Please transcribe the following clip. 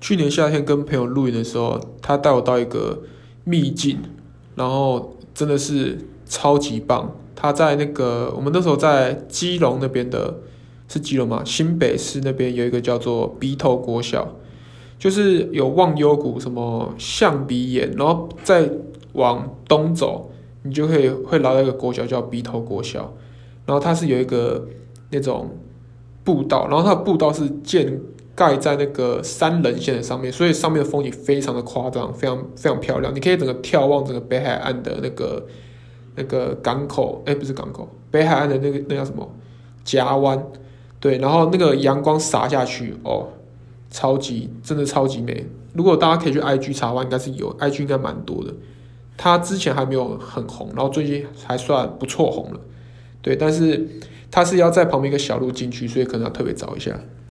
去年夏天跟朋友露营的时候，他带我到一个秘境，然后真的是超级棒。他在那个我们那时候在基隆那边的，是基隆吗？新北市那边有一个叫做鼻头国小，就是有忘忧谷、什么象鼻岩，然后再往东走，你就可以会来到一个国小叫鼻头国小，然后它是有一个那种步道，然后它的步道是建盖在那个三棱线的上面，所以上面的风景非常的夸张，非常非常漂亮，你可以整个眺望整个北海岸的那个。那个港口，哎、不是港口，北海岸的那个那叫什么夹湾，对，然后那个阳光洒下去，哦，超级，真的超级美。如果大家可以去 IG 查的话，应该是有，IG 应该蛮多的。它之前还没有很红，然后最近还算不错红了，对，但是它是要在旁边一个小路进去，所以可能要特别找一下。